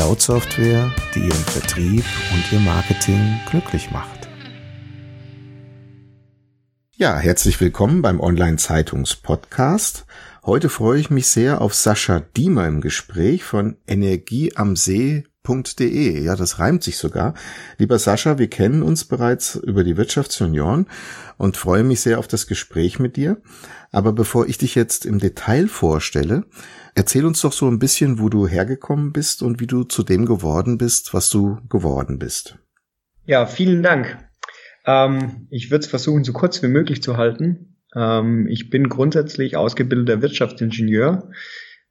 Cloud-Software, die Ihren Vertrieb und Ihr Marketing glücklich macht. Ja, herzlich willkommen beim Online-Zeitungs-Podcast. Heute freue ich mich sehr auf Sascha Diemer im Gespräch von Energie am See De. Ja, das reimt sich sogar. Lieber Sascha, wir kennen uns bereits über die Wirtschaftsunion und freue mich sehr auf das Gespräch mit dir. Aber bevor ich dich jetzt im Detail vorstelle, erzähl uns doch so ein bisschen, wo du hergekommen bist und wie du zu dem geworden bist, was du geworden bist. Ja, vielen Dank. Ähm, ich würde es versuchen, so kurz wie möglich zu halten. Ähm, ich bin grundsätzlich ausgebildeter Wirtschaftsingenieur,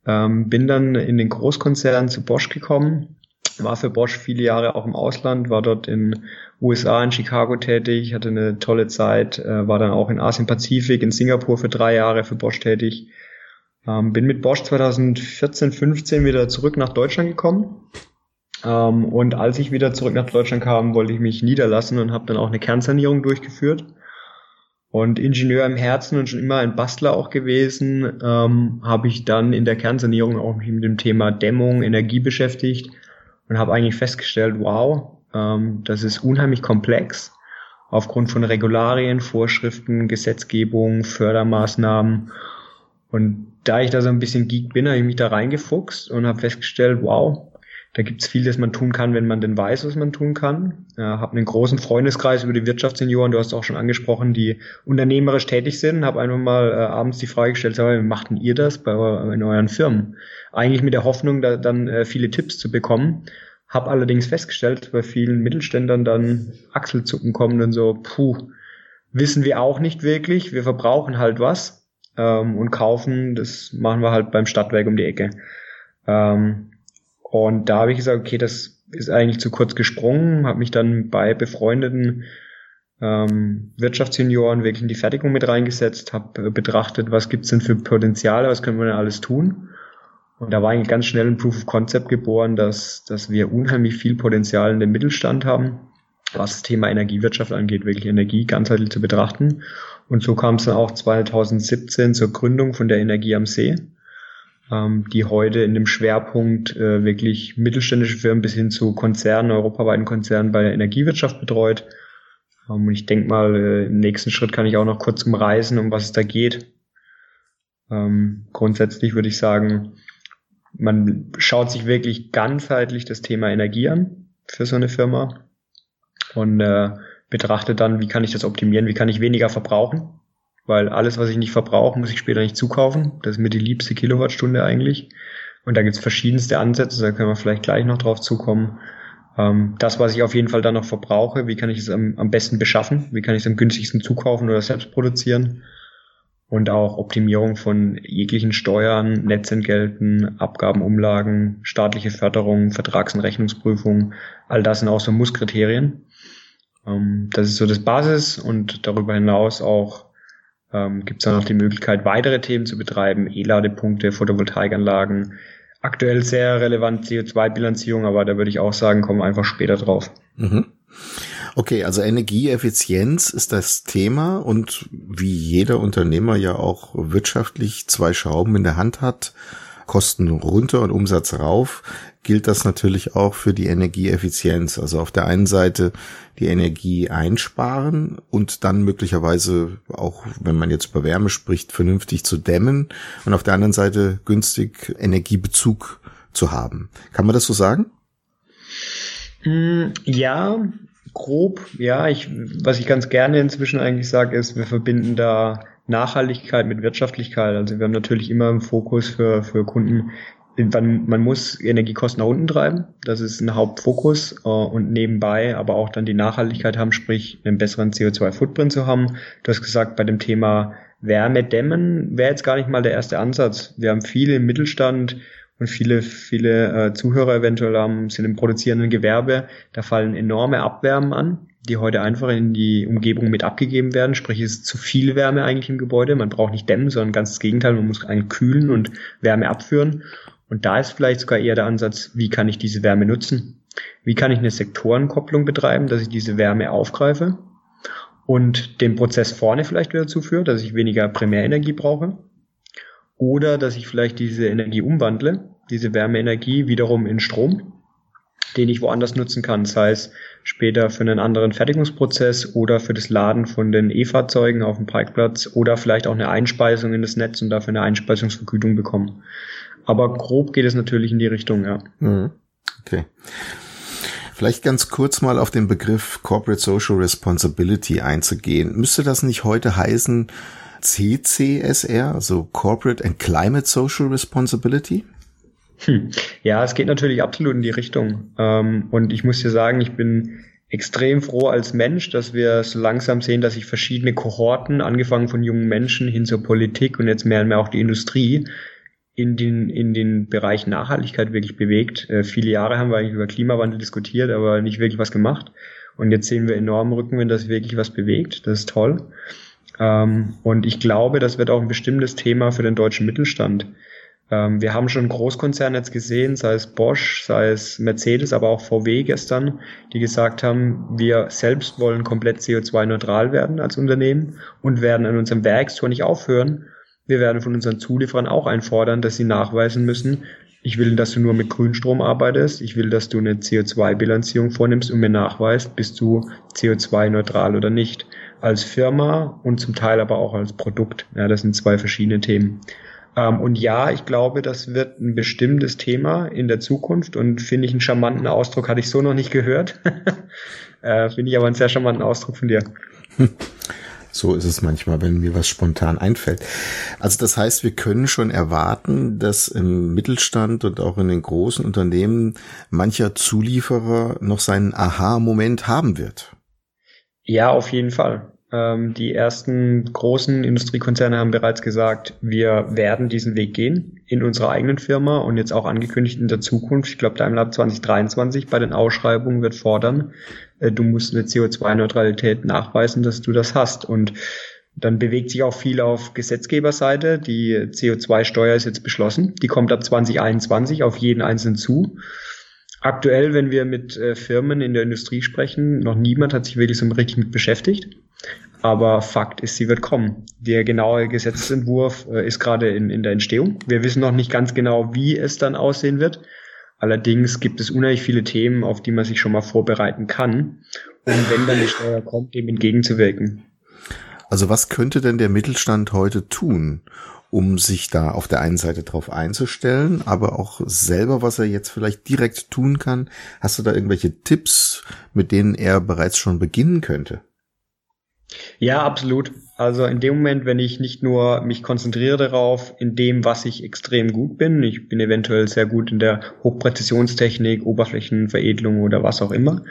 ähm, bin dann in den Großkonzern zu Bosch gekommen, war für Bosch viele Jahre auch im Ausland, war dort in USA, in Chicago tätig, hatte eine tolle Zeit, äh, war dann auch in Asien-Pazifik, in Singapur für drei Jahre für Bosch tätig. Ähm, bin mit Bosch 2014, 15 wieder zurück nach Deutschland gekommen. Ähm, und als ich wieder zurück nach Deutschland kam, wollte ich mich niederlassen und habe dann auch eine Kernsanierung durchgeführt. Und Ingenieur im Herzen und schon immer ein Bastler auch gewesen, ähm, habe ich dann in der Kernsanierung auch mich mit dem Thema Dämmung, Energie beschäftigt und habe eigentlich festgestellt, wow, ähm, das ist unheimlich komplex aufgrund von Regularien, Vorschriften, Gesetzgebung, Fördermaßnahmen. Und da ich da so ein bisschen geek bin, habe ich mich da reingefuchst und habe festgestellt, wow, da gibt's viel, das man tun kann, wenn man denn weiß, was man tun kann. Äh, habe einen großen Freundeskreis über die Wirtschaftssenioren, du hast auch schon angesprochen, die unternehmerisch tätig sind. Habe einfach mal äh, abends die Frage gestellt, sag mal, wie macht denn ihr das bei in euren Firmen? Eigentlich mit der Hoffnung, da dann äh, viele Tipps zu bekommen. Hab allerdings festgestellt, bei vielen Mittelständern dann Achselzucken kommen und so, puh, wissen wir auch nicht wirklich. Wir verbrauchen halt was ähm, und kaufen, das machen wir halt beim Stadtwerk um die Ecke. Ähm, und da habe ich gesagt, okay, das ist eigentlich zu kurz gesprungen, habe mich dann bei befreundeten ähm, Wirtschaftsjunioren wirklich in die Fertigung mit reingesetzt, habe betrachtet, was gibt's denn für Potenziale, was können wir denn alles tun und da war eigentlich ganz schnell ein Proof of Concept geboren, dass, dass wir unheimlich viel Potenzial in dem Mittelstand haben, was das Thema Energiewirtschaft angeht, wirklich Energie ganzheitlich zu betrachten. Und so kam es dann auch 2017 zur Gründung von der Energie am See, ähm, die heute in dem Schwerpunkt äh, wirklich mittelständische Firmen bis hin zu Konzernen, europaweiten Konzernen bei der Energiewirtschaft betreut. Ähm, und ich denke mal, äh, im nächsten Schritt kann ich auch noch kurz umreißen, um was es da geht. Ähm, grundsätzlich würde ich sagen, man schaut sich wirklich ganzheitlich das Thema Energie an für so eine Firma und äh, betrachtet dann, wie kann ich das optimieren, wie kann ich weniger verbrauchen, weil alles, was ich nicht verbrauche, muss ich später nicht zukaufen. Das ist mir die liebste Kilowattstunde eigentlich. Und da gibt's verschiedenste Ansätze, da können wir vielleicht gleich noch drauf zukommen. Ähm, das, was ich auf jeden Fall dann noch verbrauche, wie kann ich es am, am besten beschaffen, wie kann ich es am günstigsten zukaufen oder selbst produzieren und auch Optimierung von jeglichen Steuern, Netzentgelten, Abgabenumlagen, staatliche Förderung, Vertrags- und Rechnungsprüfung. All das sind auch so Musskriterien. Ähm, das ist so das Basis und darüber hinaus auch ähm, gibt es dann noch die Möglichkeit, weitere Themen zu betreiben, E-Ladepunkte, Photovoltaikanlagen. Aktuell sehr relevant CO2-Bilanzierung, aber da würde ich auch sagen, kommen wir einfach später drauf. Mhm. Okay, also Energieeffizienz ist das Thema und wie jeder Unternehmer ja auch wirtschaftlich zwei Schrauben in der Hand hat, Kosten runter und Umsatz rauf, gilt das natürlich auch für die Energieeffizienz. Also auf der einen Seite die Energie einsparen und dann möglicherweise auch, wenn man jetzt über Wärme spricht, vernünftig zu dämmen und auf der anderen Seite günstig Energiebezug zu haben. Kann man das so sagen? Hm, ja, grob, ja, ich, was ich ganz gerne inzwischen eigentlich sage, ist, wir verbinden da Nachhaltigkeit mit Wirtschaftlichkeit. Also wir haben natürlich immer im Fokus für, für Kunden, man, muss Energiekosten nach unten treiben. Das ist ein Hauptfokus äh, und nebenbei aber auch dann die Nachhaltigkeit haben, sprich einen besseren CO2-Footprint zu haben. Du hast gesagt, bei dem Thema Wärme dämmen wäre jetzt gar nicht mal der erste Ansatz. Wir haben viele im Mittelstand und viele, viele äh, Zuhörer eventuell haben, sind im produzierenden Gewerbe, da fallen enorme Abwärmen an, die heute einfach in die Umgebung mit abgegeben werden. Sprich, es ist zu viel Wärme eigentlich im Gebäude. Man braucht nicht dämmen, sondern ganz das Gegenteil. Man muss eigentlich kühlen und Wärme abführen. Und da ist vielleicht sogar eher der Ansatz, wie kann ich diese Wärme nutzen? Wie kann ich eine Sektorenkopplung betreiben, dass ich diese Wärme aufgreife und den Prozess vorne vielleicht wieder zuführe, dass ich weniger Primärenergie brauche? Oder dass ich vielleicht diese Energie umwandle, diese Wärmeenergie wiederum in Strom, den ich woanders nutzen kann, sei es später für einen anderen Fertigungsprozess oder für das Laden von den E-Fahrzeugen auf dem Parkplatz oder vielleicht auch eine Einspeisung in das Netz und dafür eine Einspeisungsvergütung bekommen. Aber grob geht es natürlich in die Richtung, ja. Mhm. Okay. Vielleicht ganz kurz mal auf den Begriff Corporate Social Responsibility einzugehen. Müsste das nicht heute heißen CCSR, also Corporate and Climate Social Responsibility? Hm. Ja, es geht natürlich absolut in die Richtung. Ähm, und ich muss dir sagen, ich bin extrem froh als Mensch, dass wir so langsam sehen, dass sich verschiedene Kohorten, angefangen von jungen Menschen hin zur Politik und jetzt mehr und mehr auch die Industrie, in den, in den Bereich Nachhaltigkeit wirklich bewegt. Äh, viele Jahre haben wir eigentlich über Klimawandel diskutiert, aber nicht wirklich was gemacht. Und jetzt sehen wir enorm Rückenwind, dass wirklich was bewegt. Das ist toll. Ähm, und ich glaube, das wird auch ein bestimmtes Thema für den deutschen Mittelstand. Ähm, wir haben schon Großkonzerne jetzt gesehen, sei es Bosch, sei es Mercedes, aber auch VW gestern, die gesagt haben, wir selbst wollen komplett CO2-neutral werden als Unternehmen und werden an unserem Werkstor nicht aufhören, wir werden von unseren Zulieferern auch einfordern, dass sie nachweisen müssen, ich will, dass du nur mit Grünstrom arbeitest. Ich will, dass du eine CO2-Bilanzierung vornimmst und mir nachweist, bist du CO2-neutral oder nicht. Als Firma und zum Teil aber auch als Produkt. Ja, das sind zwei verschiedene Themen. Ähm, und ja, ich glaube, das wird ein bestimmtes Thema in der Zukunft und finde ich einen charmanten Ausdruck, hatte ich so noch nicht gehört. äh, finde ich aber einen sehr charmanten Ausdruck von dir. So ist es manchmal, wenn mir was spontan einfällt. Also das heißt, wir können schon erwarten, dass im Mittelstand und auch in den großen Unternehmen mancher Zulieferer noch seinen Aha-Moment haben wird. Ja, auf jeden Fall. Ähm, die ersten großen Industriekonzerne haben bereits gesagt, wir werden diesen Weg gehen in unserer eigenen Firma und jetzt auch angekündigt in der Zukunft. Ich glaube, Daimler 2023 bei den Ausschreibungen wird fordern, äh, du musst eine CO2-Neutralität nachweisen, dass du das hast. Und dann bewegt sich auch viel auf Gesetzgeberseite. Die CO2-Steuer ist jetzt beschlossen. Die kommt ab 2021 auf jeden Einzelnen zu. Aktuell, wenn wir mit äh, Firmen in der Industrie sprechen, noch niemand hat sich wirklich so richtig mit beschäftigt. Aber Fakt ist, sie wird kommen. Der genaue Gesetzentwurf äh, ist gerade in, in der Entstehung. Wir wissen noch nicht ganz genau, wie es dann aussehen wird. Allerdings gibt es unheimlich viele Themen, auf die man sich schon mal vorbereiten kann, um wenn dann die Steuer kommt, dem entgegenzuwirken. Also was könnte denn der Mittelstand heute tun, um sich da auf der einen Seite drauf einzustellen, aber auch selber, was er jetzt vielleicht direkt tun kann? Hast du da irgendwelche Tipps, mit denen er bereits schon beginnen könnte? Ja, absolut. Also in dem Moment, wenn ich nicht nur mich konzentriere darauf, in dem, was ich extrem gut bin, ich bin eventuell sehr gut in der Hochpräzisionstechnik, Oberflächenveredelung oder was auch immer,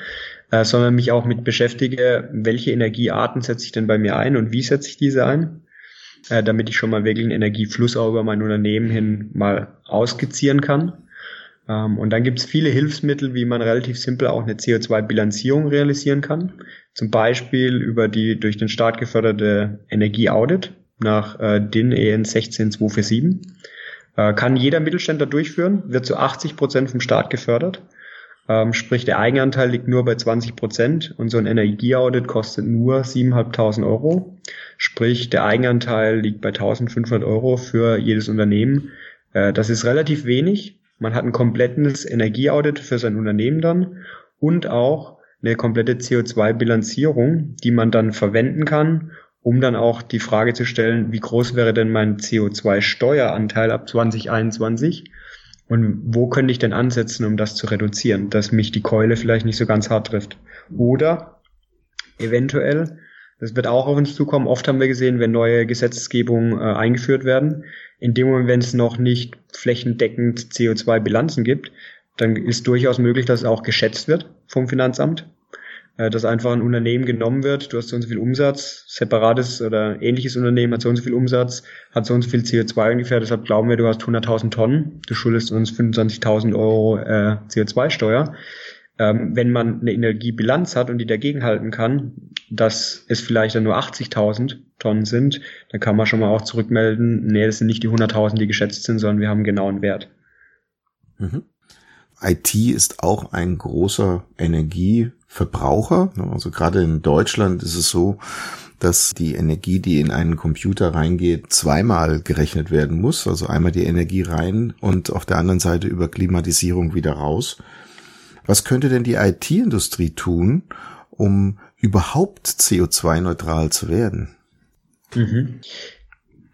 äh, sondern mich auch mit beschäftige, welche Energiearten setze ich denn bei mir ein und wie setze ich diese ein, äh, damit ich schon mal wirklich einen Energiefluss auch über mein Unternehmen hin mal ausskizzieren kann. Ähm, und dann gibt es viele Hilfsmittel, wie man relativ simpel auch eine CO2-Bilanzierung realisieren kann. Zum Beispiel über die durch den Staat geförderte Energieaudit nach äh, DIN EN 16247. Äh, kann jeder Mittelständler durchführen, wird zu 80 Prozent vom Staat gefördert. Ähm, sprich, der Eigenanteil liegt nur bei 20 Prozent und so ein Energieaudit kostet nur 7.500 Euro. Sprich, der Eigenanteil liegt bei 1.500 Euro für jedes Unternehmen. Äh, das ist relativ wenig, man hat ein komplettes Energieaudit für sein Unternehmen dann und auch eine komplette CO2-Bilanzierung, die man dann verwenden kann, um dann auch die Frage zu stellen, wie groß wäre denn mein CO2-Steueranteil ab 2021 und wo könnte ich denn ansetzen, um das zu reduzieren, dass mich die Keule vielleicht nicht so ganz hart trifft. Oder eventuell, das wird auch auf uns zukommen, oft haben wir gesehen, wenn neue Gesetzgebungen äh, eingeführt werden, in dem Moment, wenn es noch nicht flächendeckend CO2-Bilanzen gibt, dann ist durchaus möglich, dass es auch geschätzt wird vom Finanzamt. Äh, dass einfach ein Unternehmen genommen wird, du hast so und so viel Umsatz, separates oder ähnliches Unternehmen hat so und so viel Umsatz, hat so und so viel CO2 ungefähr, deshalb glauben wir, du hast 100.000 Tonnen, du schuldest uns 25.000 Euro äh, CO2-Steuer. Ähm, wenn man eine Energiebilanz hat und die dagegenhalten kann, dass es vielleicht dann nur 80.000 Tonnen sind, dann kann man schon mal auch zurückmelden, nee, das sind nicht die 100.000, die geschätzt sind, sondern wir haben genau einen Wert. Mhm. IT ist auch ein großer Energieverbraucher. Also gerade in Deutschland ist es so, dass die Energie, die in einen Computer reingeht, zweimal gerechnet werden muss. Also einmal die Energie rein und auf der anderen Seite über Klimatisierung wieder raus. Was könnte denn die IT-Industrie tun, um überhaupt CO2-neutral zu werden? Mhm.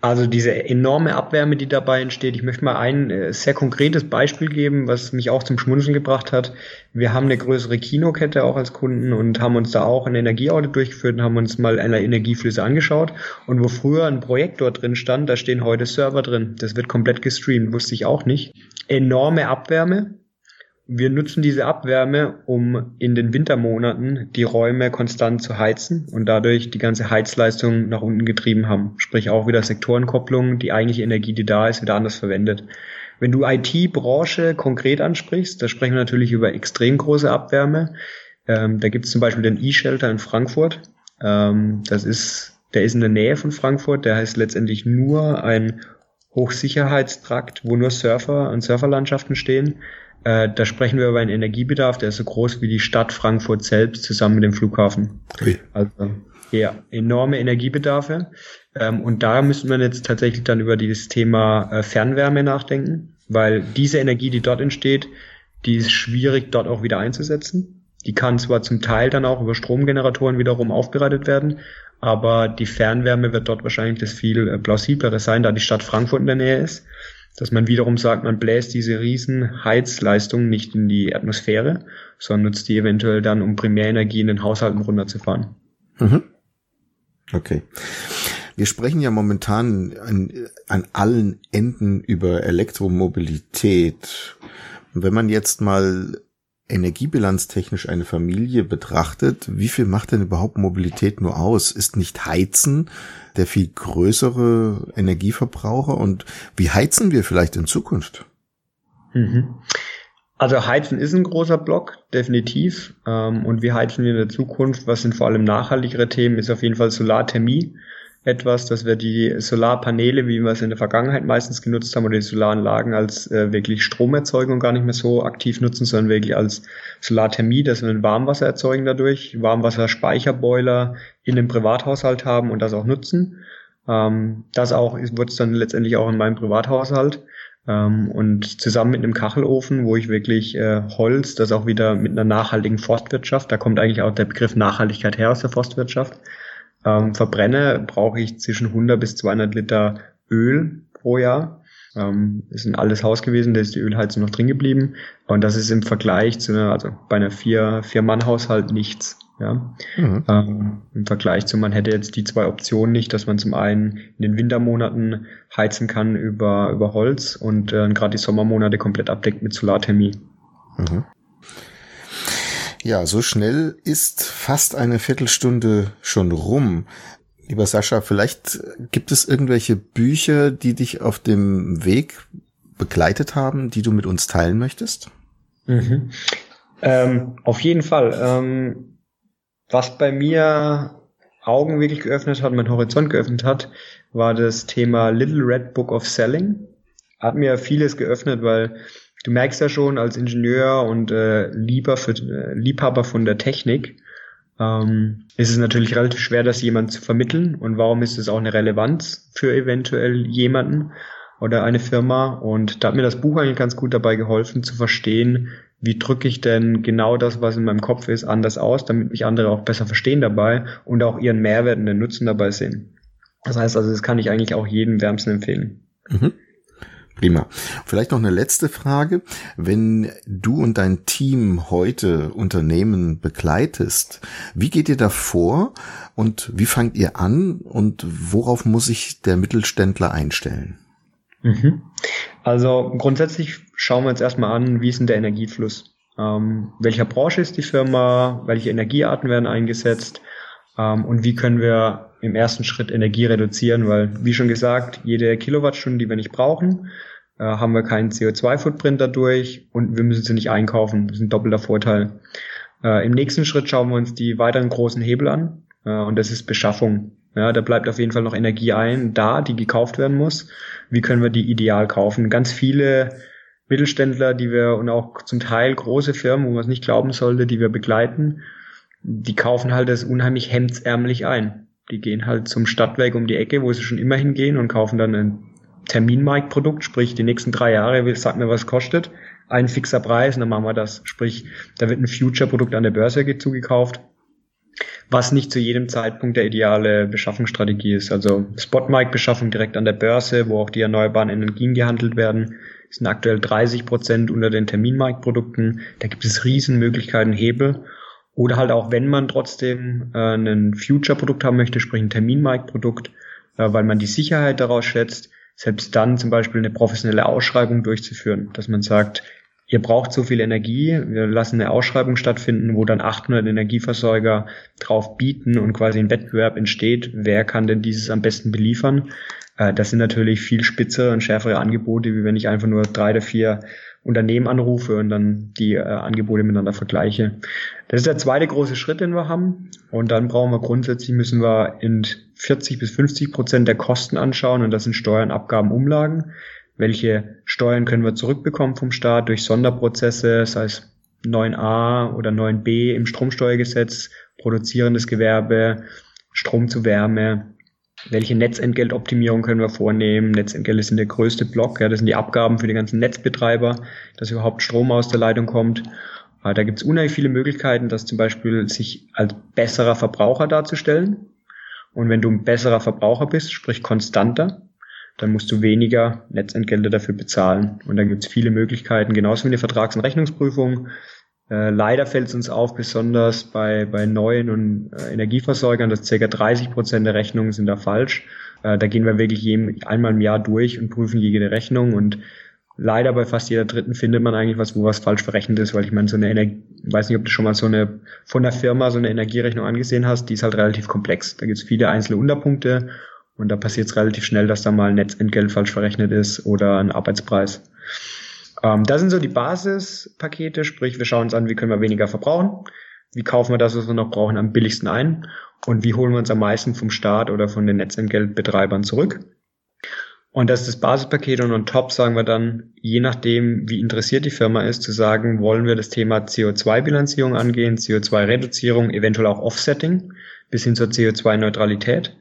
Also diese enorme Abwärme, die dabei entsteht. Ich möchte mal ein äh, sehr konkretes Beispiel geben, was mich auch zum Schmunzeln gebracht hat. Wir haben eine größere Kinokette auch als Kunden und haben uns da auch ein Energieaudit durchgeführt und haben uns mal eine Energieflüsse angeschaut. Und wo früher ein Projektor drin stand, da stehen heute Server drin. Das wird komplett gestreamt, wusste ich auch nicht. Enorme Abwärme, wir nutzen diese Abwärme, um in den Wintermonaten die Räume konstant zu heizen und dadurch die ganze Heizleistung nach unten getrieben haben. Sprich auch wieder Sektorenkopplung, die eigentliche Energie, die da ist, wieder anders verwendet. Wenn du IT-Branche konkret ansprichst, da sprechen wir natürlich über extrem große Abwärme. Ähm, da gibt es zum Beispiel den E-Shelter in Frankfurt. Ähm, das ist, der ist in der Nähe von Frankfurt. Der heißt letztendlich nur ein Hochsicherheitstrakt, wo nur Surfer und Surferlandschaften stehen. Äh, da sprechen wir über einen Energiebedarf, der ist so groß wie die Stadt Frankfurt selbst zusammen mit dem Flughafen. Okay. Also ja, enorme Energiebedarfe. Ähm, und da müssen wir jetzt tatsächlich dann über dieses Thema äh, Fernwärme nachdenken, weil diese Energie, die dort entsteht, die ist schwierig dort auch wieder einzusetzen. Die kann zwar zum Teil dann auch über Stromgeneratoren wiederum aufbereitet werden, aber die Fernwärme wird dort wahrscheinlich das viel äh, plausiblere sein, da die Stadt Frankfurt in der Nähe ist dass man wiederum sagt, man bläst diese riesen nicht in die Atmosphäre, sondern nutzt die eventuell dann, um Primärenergie in den Haushalten runterzufahren. Mhm. Okay. Wir sprechen ja momentan an, an allen Enden über Elektromobilität. Und wenn man jetzt mal energiebilanztechnisch eine Familie betrachtet, wie viel macht denn überhaupt Mobilität nur aus? Ist nicht Heizen der viel größere Energieverbraucher und wie heizen wir vielleicht in Zukunft? Mhm. Also Heizen ist ein großer Block, definitiv. Ähm, und wie heizen wir in der Zukunft? Was sind vor allem nachhaltigere Themen? Ist auf jeden Fall Solarthermie etwas, dass wir die Solarpaneele, wie wir es in der Vergangenheit meistens genutzt haben, oder die Solaranlagen als äh, wirklich Stromerzeugung gar nicht mehr so aktiv nutzen, sondern wirklich als Solarthermie, dass wir ein Warmwasser erzeugen dadurch, Warmwasserspeicherboiler in dem Privathaushalt haben und das auch nutzen. Ähm, das auch wird es dann letztendlich auch in meinem Privathaushalt. Ähm, und zusammen mit einem Kachelofen, wo ich wirklich äh, Holz, das auch wieder mit einer nachhaltigen Forstwirtschaft, da kommt eigentlich auch der Begriff Nachhaltigkeit her aus der Forstwirtschaft, ähm, verbrenne, brauche ich zwischen 100 bis 200 Liter Öl pro Jahr. Ähm, ist ein altes Haus gewesen, da ist die Ölheizung noch drin geblieben. Und das ist im Vergleich zu einer, also bei einer vier, vier Mann Haushalt nichts. Ja. Mhm. Ähm, Im Vergleich zu, man hätte jetzt die zwei Optionen nicht, dass man zum einen in den Wintermonaten heizen kann über, über Holz und äh, gerade die Sommermonate komplett abdeckt mit Solarthermie. Mhm. Ja, so schnell ist fast eine Viertelstunde schon rum. Lieber Sascha, vielleicht gibt es irgendwelche Bücher, die dich auf dem Weg begleitet haben, die du mit uns teilen möchtest? Mhm. Ähm, auf jeden Fall. Ähm, was bei mir Augen wirklich geöffnet hat, mein Horizont geöffnet hat, war das Thema Little Red Book of Selling. Hat mir vieles geöffnet, weil du merkst ja schon als Ingenieur und äh, lieber für, äh, Liebhaber von der Technik, ähm, ist es natürlich relativ schwer, das jemand zu vermitteln. Und warum ist es auch eine Relevanz für eventuell jemanden oder eine Firma? Und da hat mir das Buch eigentlich ganz gut dabei geholfen zu verstehen, wie drücke ich denn genau das, was in meinem Kopf ist, anders aus, damit mich andere auch besser verstehen dabei und auch ihren Mehrwert und den Nutzen dabei sehen. Das heißt also, das kann ich eigentlich auch jedem wärmsten empfehlen. Mhm. Prima. Vielleicht noch eine letzte Frage. Wenn du und dein Team heute Unternehmen begleitest, wie geht ihr da vor und wie fangt ihr an und worauf muss sich der Mittelständler einstellen? Mhm. Also grundsätzlich schauen wir uns erstmal an, wie ist denn der Energiefluss? ähm, welcher Branche ist die Firma, welche Energiearten werden eingesetzt ähm, und wie können wir im ersten Schritt Energie reduzieren, weil, wie schon gesagt, jede Kilowattstunde, die wir nicht brauchen, äh, haben wir keinen CO2-Footprint dadurch und wir müssen sie nicht einkaufen. Das ist ein doppelter Vorteil. Äh, Im nächsten Schritt schauen wir uns die weiteren großen Hebel an äh, und das ist Beschaffung. Ja, da bleibt auf jeden Fall noch Energie ein, da, die gekauft werden muss. Wie können wir die ideal kaufen? Ganz viele Mittelständler, die wir und auch zum Teil große Firmen, wo man es nicht glauben sollte, die wir begleiten, die kaufen halt das unheimlich hemdsärmlich ein. Die gehen halt zum Stadtwerk um die Ecke, wo sie schon immer hingehen und kaufen dann ein Terminmarktprodukt, sprich die nächsten drei Jahre, sag mir, was kostet, ein fixer Preis und dann machen wir das. Sprich, da wird ein Future-Produkt an der Börse zugekauft was nicht zu jedem Zeitpunkt der ideale Beschaffungsstrategie ist. Also Spot-Mic-Beschaffung direkt an der Börse, wo auch die erneuerbaren Energien gehandelt werden, sind aktuell 30 Prozent unter den Terminmarktprodukten. Da gibt es Riesenmöglichkeiten, Hebel. Oder halt auch, wenn man trotzdem äh, ein Future-Produkt haben möchte, sprich ein Terminmarktprodukt, äh, weil man die Sicherheit daraus schätzt, selbst dann zum Beispiel eine professionelle Ausschreibung durchzuführen, dass man sagt, ihr braucht so viel Energie, wir lassen eine Ausschreibung stattfinden, wo dann 800 Energieversorger drauf bieten und quasi ein Wettbewerb entsteht, wer kann denn dieses am besten beliefern. Äh, das sind natürlich viel spitzere und schärfere Angebote, wie wenn ich einfach nur drei oder vier Unternehmen anrufe und dann die äh, Angebote miteinander vergleiche. Das ist der zweite große Schritt, den wir haben. Und dann brauchen wir grundsätzlich, müssen wir in 40 bis 50 Prozent der Kosten anschauen und das sind Steuern, Abgaben, Umlagen welche Steuern können wir zurückbekommen vom Staat durch Sonderprozesse, sei es 9a oder 9b im Stromsteuergesetz, produzierendes Gewerbe, Strom zu Wärme, welche Netzentgeltoptimierung können wir vornehmen? Netzentgelte sind der größte Block, ja, das sind die Abgaben für die ganzen Netzbetreiber, dass überhaupt Strom aus der Leitung kommt. Da gibt es unheimlich viele Möglichkeiten, dass zum Beispiel sich als besserer Verbraucher darzustellen. Und wenn du ein besserer Verbraucher bist, sprich konstanter, dann musst du weniger Netzentgelte dafür bezahlen. Und da gibt es viele Möglichkeiten, genauso wie eine Vertrags- und Rechnungsprüfung. Äh, leider fällt es uns auf, besonders bei, bei neuen und äh, Energieversorgern, dass ca. 30 Prozent der Rechnungen sind da falsch. Äh, da gehen wir wirklich jedem, einmal im Jahr durch und prüfen jede Rechnung und leider bei fast jeder dritten findet man eigentlich was, wo was falsch verrechnet ist, weil ich meine, so eine Energie, weiß nicht, ob du schon mal so eine von der Firma so eine Energierechnung angesehen hast, die ist halt relativ komplex. Da gibt es viele einzelne Unterpunkte und da passiert es relativ schnell, dass da mal ein Netzentgelt falsch verrechnet ist oder ein Arbeitspreis. Ähm, das sind so die Basispakete, sprich wir schauen uns an, wie können wir weniger verbrauchen, wie kaufen wir das, was wir noch brauchen, am billigsten ein und wie holen wir uns am meisten vom Staat oder von den Netzentgeltbetreibern zurück. Und das ist das Basispaket und on top sagen wir dann, je nachdem, wie interessiert die Firma ist, zu sagen, wollen wir das Thema CO2-Bilanzierung angehen, CO2-Reduzierung, eventuell auch Offsetting bis hin zur CO2-Neutralität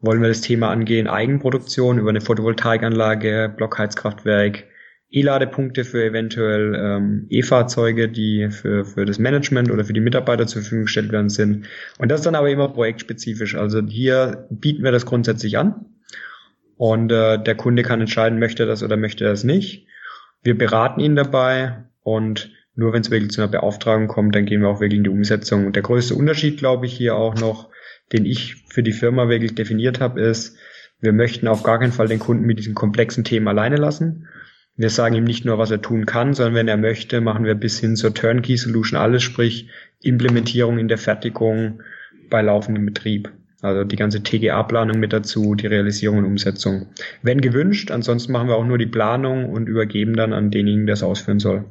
wollen wir das Thema angehen, Eigenproduktion über eine Photovoltaikanlage, Blockheizkraftwerk, E-Ladepunkte für eventuell ähm, E-Fahrzeuge, die für, für das Management oder für die Mitarbeiter zur Verfügung gestellt werden sind. Und das ist dann aber immer projektspezifisch. Also hier bieten wir das grundsätzlich an und äh, der Kunde kann entscheiden, möchte das oder möchte das nicht. Wir beraten ihn dabei und nur wenn es wirklich zu einer Beauftragung kommt, dann gehen wir auch wirklich in die Umsetzung. Und der größte Unterschied, glaube ich, hier auch noch, den ich für die Firma wirklich definiert habe, ist, wir möchten auf gar keinen Fall den Kunden mit diesem komplexen Thema alleine lassen. Wir sagen ihm nicht nur, was er tun kann, sondern wenn er möchte, machen wir bis hin zur Turnkey Solution alles, sprich Implementierung in der Fertigung bei laufendem Betrieb. Also die ganze TGA-Planung mit dazu, die Realisierung und Umsetzung. Wenn gewünscht, ansonsten machen wir auch nur die Planung und übergeben dann an denjenigen, der es ausführen soll.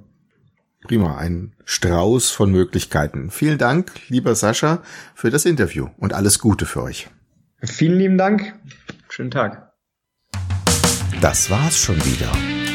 Prima, ein Strauß von Möglichkeiten. Vielen Dank, lieber Sascha, für das Interview und alles Gute für euch. Vielen lieben Dank. Schönen Tag. Das war's schon wieder.